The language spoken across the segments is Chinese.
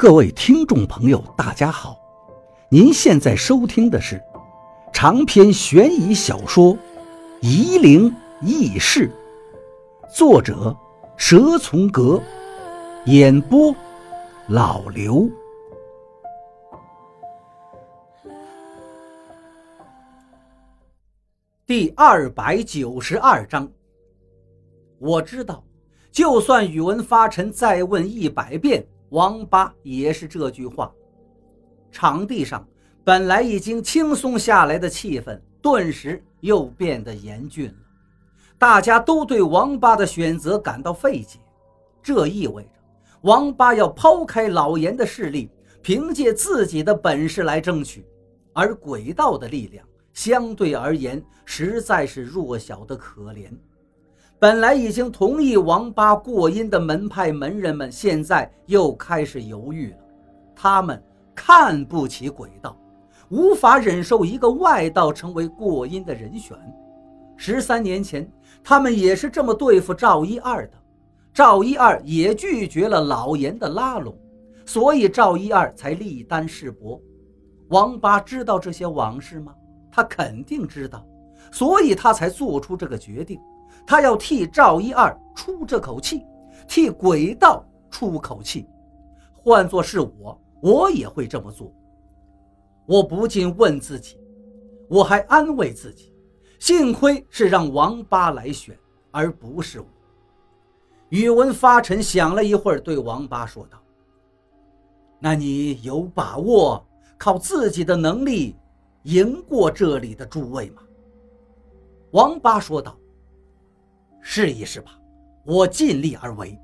各位听众朋友，大家好！您现在收听的是长篇悬疑小说《夷陵轶事》，作者蛇从阁，演播老刘。第二百九十二章，我知道，就算宇文发沉再问一百遍。王八也是这句话。场地上本来已经轻松下来的气氛，顿时又变得严峻了。大家都对王八的选择感到费解，这意味着王八要抛开老严的势力，凭借自己的本事来争取。而鬼道的力量相对而言实在是弱小的可怜。本来已经同意王八过阴的门派门人们，现在又开始犹豫了。他们看不起鬼道，无法忍受一个外道成为过阴的人选。十三年前，他们也是这么对付赵一二的。赵一二也拒绝了老严的拉拢，所以赵一二才立单示薄。王八知道这些往事吗？他肯定知道，所以他才做出这个决定。他要替赵一二出这口气，替鬼道出口气。换作是我，我也会这么做。我不禁问自己，我还安慰自己，幸亏是让王八来选，而不是我。宇文发沉想了一会儿，对王八说道：“那你有把握靠自己的能力赢过这里的诸位吗？”王八说道。试一试吧，我尽力而为。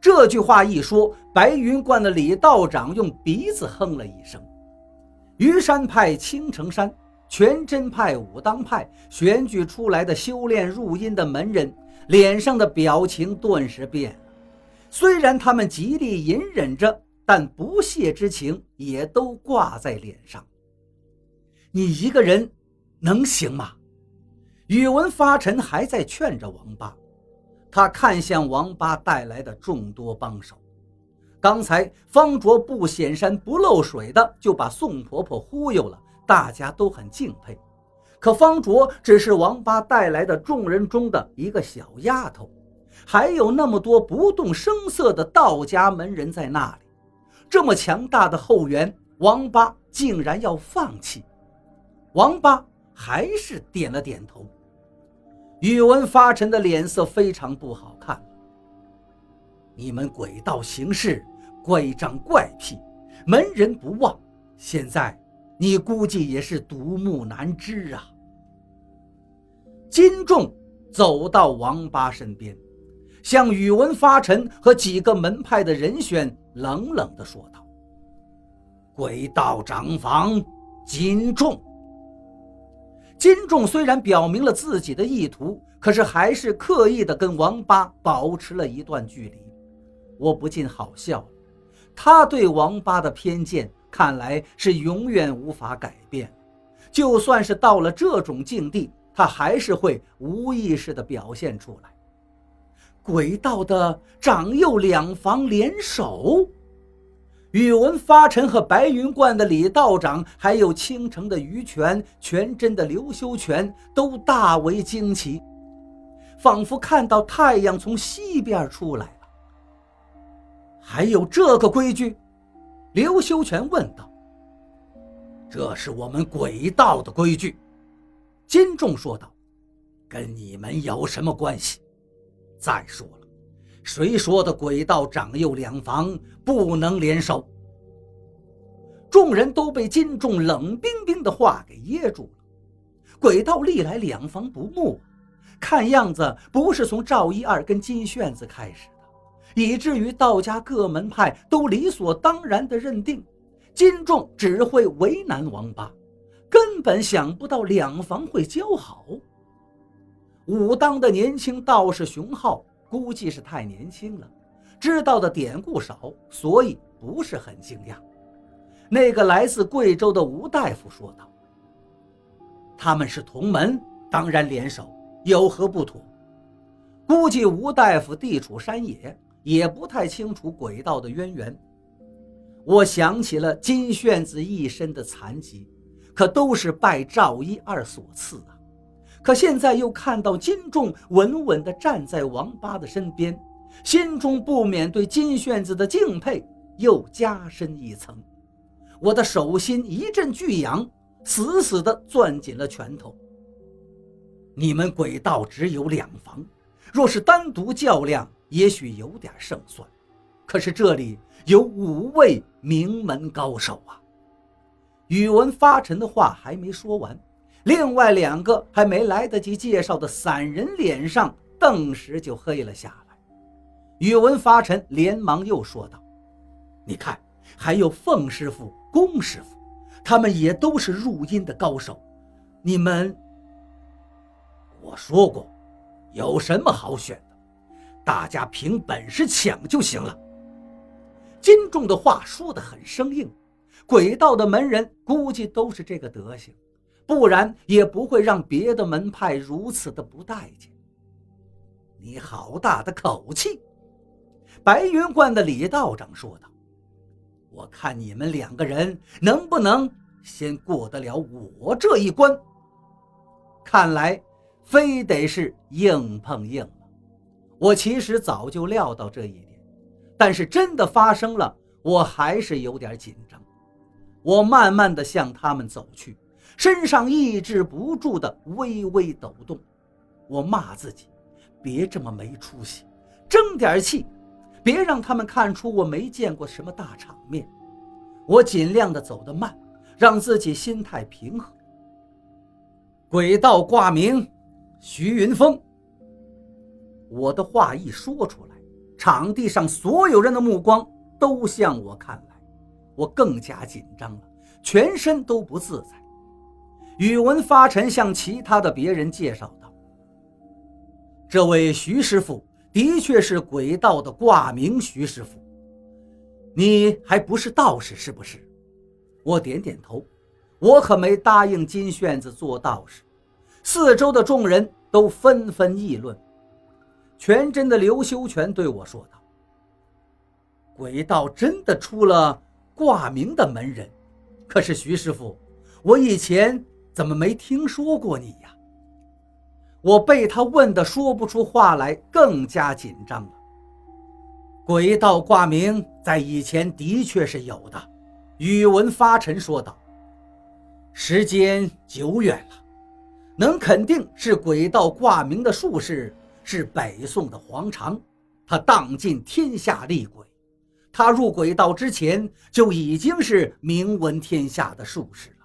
这句话一说，白云观的李道长用鼻子哼了一声。虞山派青城山、全真派武当派选举出来的修炼入阴的门人，脸上的表情顿时变了。虽然他们极力隐忍着，但不屑之情也都挂在脸上。你一个人能行吗？宇文发沉还在劝着王八，他看向王八带来的众多帮手。刚才方卓不显山不漏水的就把宋婆婆忽悠了，大家都很敬佩。可方卓只是王八带来的众人中的一个小丫头，还有那么多不动声色的道家门人在那里，这么强大的后援，王八竟然要放弃？王八还是点了点头。宇文发沉的脸色非常不好看。你们鬼道行事乖张怪癖，门人不忘。现在你估计也是独木难支啊。金仲走到王八身边，向宇文发沉和几个门派的人选冷冷地说道：“鬼道长房，金仲。”金仲虽然表明了自己的意图，可是还是刻意的跟王八保持了一段距离。我不禁好笑，他对王八的偏见看来是永远无法改变。就算是到了这种境地，他还是会无意识的表现出来。鬼道的长幼两房联手。宇文发沉和白云观的李道长，还有青城的于权、全真的刘修全，都大为惊奇，仿佛看到太阳从西边出来了。还有这个规矩？刘修全问道。这是我们鬼道的规矩，金仲说道，跟你们有什么关系？再说了。谁说的鬼道长幼两房不能联手？众人都被金仲冷冰冰的话给噎住了。鬼道历来两房不睦，看样子不是从赵一二跟金炫子开始的，以至于道家各门派都理所当然的认定，金仲只会为难王八，根本想不到两房会交好。武当的年轻道士熊浩。估计是太年轻了，知道的典故少，所以不是很惊讶。那个来自贵州的吴大夫说道：“他们是同门，当然联手，有何不妥？”估计吴大夫地处山野，也不太清楚鬼道的渊源。我想起了金炫子一身的残疾，可都是拜赵一二所赐啊。可现在又看到金仲稳稳地站在王八的身边，心中不免对金炫子的敬佩又加深一层。我的手心一阵剧痒，死死地攥紧了拳头。你们鬼道只有两房，若是单独较量，也许有点胜算。可是这里有五位名门高手啊！宇文发沉的话还没说完。另外两个还没来得及介绍的散人脸上顿时就黑了下来。宇文发沉连忙又说道：“你看，还有凤师傅、龚师傅，他们也都是入阴的高手。你们……我说过，有什么好选的？大家凭本事抢就行了。”金仲的话说得很生硬，鬼道的门人估计都是这个德行。不然也不会让别的门派如此的不待见。你好大的口气！白云观的李道长说道：“我看你们两个人能不能先过得了我这一关？看来非得是硬碰硬了。我其实早就料到这一点，但是真的发生了，我还是有点紧张。我慢慢的向他们走去。”身上抑制不住的微微抖动，我骂自己，别这么没出息，争点气，别让他们看出我没见过什么大场面。我尽量的走得慢，让自己心态平和。鬼道挂名，徐云峰。我的话一说出来，场地上所有人的目光都向我看来，我更加紧张了，全身都不自在。宇文发沉向其他的别人介绍道：“这位徐师傅的确是鬼道的挂名徐师傅，你还不是道士是不是？”我点点头，我可没答应金炫子做道士。四周的众人都纷纷议论。全真的刘修全对我说道：“鬼道真的出了挂名的门人，可是徐师傅，我以前……”怎么没听说过你呀？我被他问的说不出话来，更加紧张了。鬼道挂名在以前的确是有的，宇文发沉说道。时间久远了，能肯定是鬼道挂名的术士是北宋的黄常，他荡尽天下厉鬼，他入鬼道之前就已经是名闻天下的术士。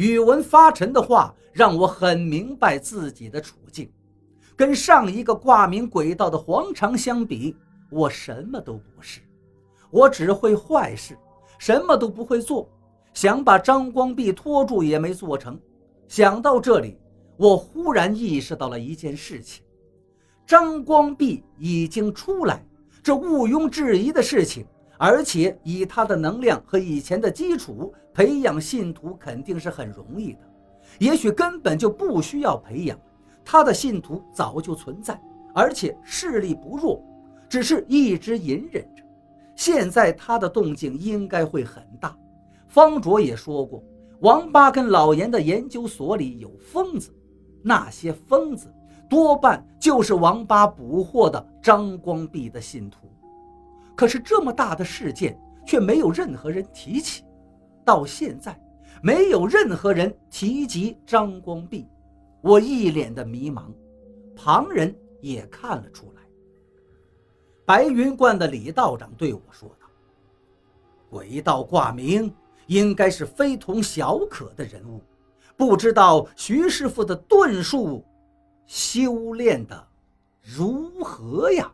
宇文发沉的话让我很明白自己的处境，跟上一个挂名鬼道的黄常相比，我什么都不是，我只会坏事，什么都不会做，想把张光弼拖住也没做成。想到这里，我忽然意识到了一件事情：张光弼已经出来，这毋庸置疑的事情。而且以他的能量和以前的基础，培养信徒肯定是很容易的。也许根本就不需要培养，他的信徒早就存在，而且势力不弱，只是一直隐忍着。现在他的动静应该会很大。方卓也说过，王八跟老严的研究所里有疯子，那些疯子多半就是王八捕获的张光弼的信徒。可是这么大的事件却没有任何人提起，到现在没有任何人提及张光弼，我一脸的迷茫，旁人也看了出来。白云观的李道长对我说道：“鬼道挂名应该是非同小可的人物，不知道徐师傅的遁术修炼的如何呀？”